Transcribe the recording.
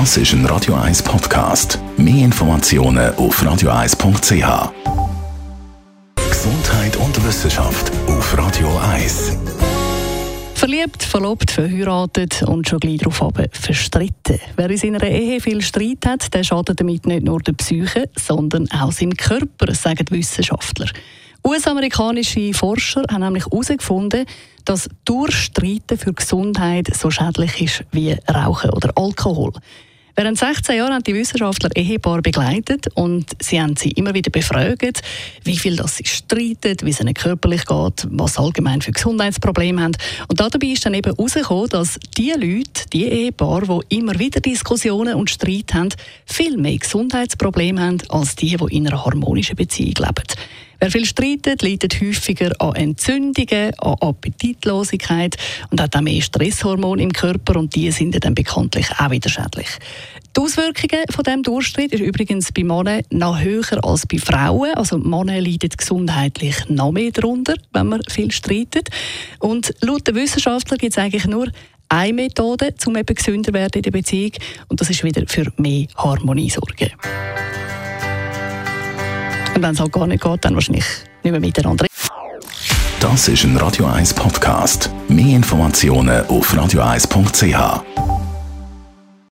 Das ist ein Radio 1 Podcast. Mehr Informationen auf radio1.ch. Gesundheit und Wissenschaft auf Radio 1. Verliebt, verlobt, verheiratet und schon gleich darauf verstritten. Wer in seiner Ehe viel Streit hat, der schadet damit nicht nur der Psyche, sondern auch seinem Körper, sagen Wissenschaftler. US-amerikanische Forscher haben nämlich herausgefunden, dass Durchstreiten für Gesundheit so schädlich ist wie Rauchen oder Alkohol. Während 16 Jahren haben die Wissenschaftler Ehepaar begleitet und sie haben sie immer wieder befragt, wie viel das sie streiten, wie es ihnen körperlich geht, was sie allgemein für Gesundheitsprobleme haben. Und dabei ist dann eben herausgekommen, dass die Leute, die Ehepaare, die immer wieder Diskussionen und Streit haben, viel mehr Gesundheitsprobleme haben als die, die in einer harmonischen Beziehung leben. Wer viel streitet, leidet häufiger an Entzündungen, an Appetitlosigkeit und hat auch mehr Stresshormone im Körper und die sind dann bekanntlich auch wieder schädlich. Die Auswirkungen von dem Durchstreit ist übrigens bei Männern noch höher als bei Frauen. Also Männer leiden gesundheitlich noch mehr darunter, wenn man viel streitet. Und laut den Wissenschaftlern gibt es eigentlich nur eine Methode, um eben gesünder werden in der Beziehung und das ist wieder für mehr Harmonie sorgen. Und wenn es halt gar nicht geht, dann wahrscheinlich nicht mehr miteinander. Das ist ein Radio 1 Podcast. Mehr Informationen auf radio1.ch.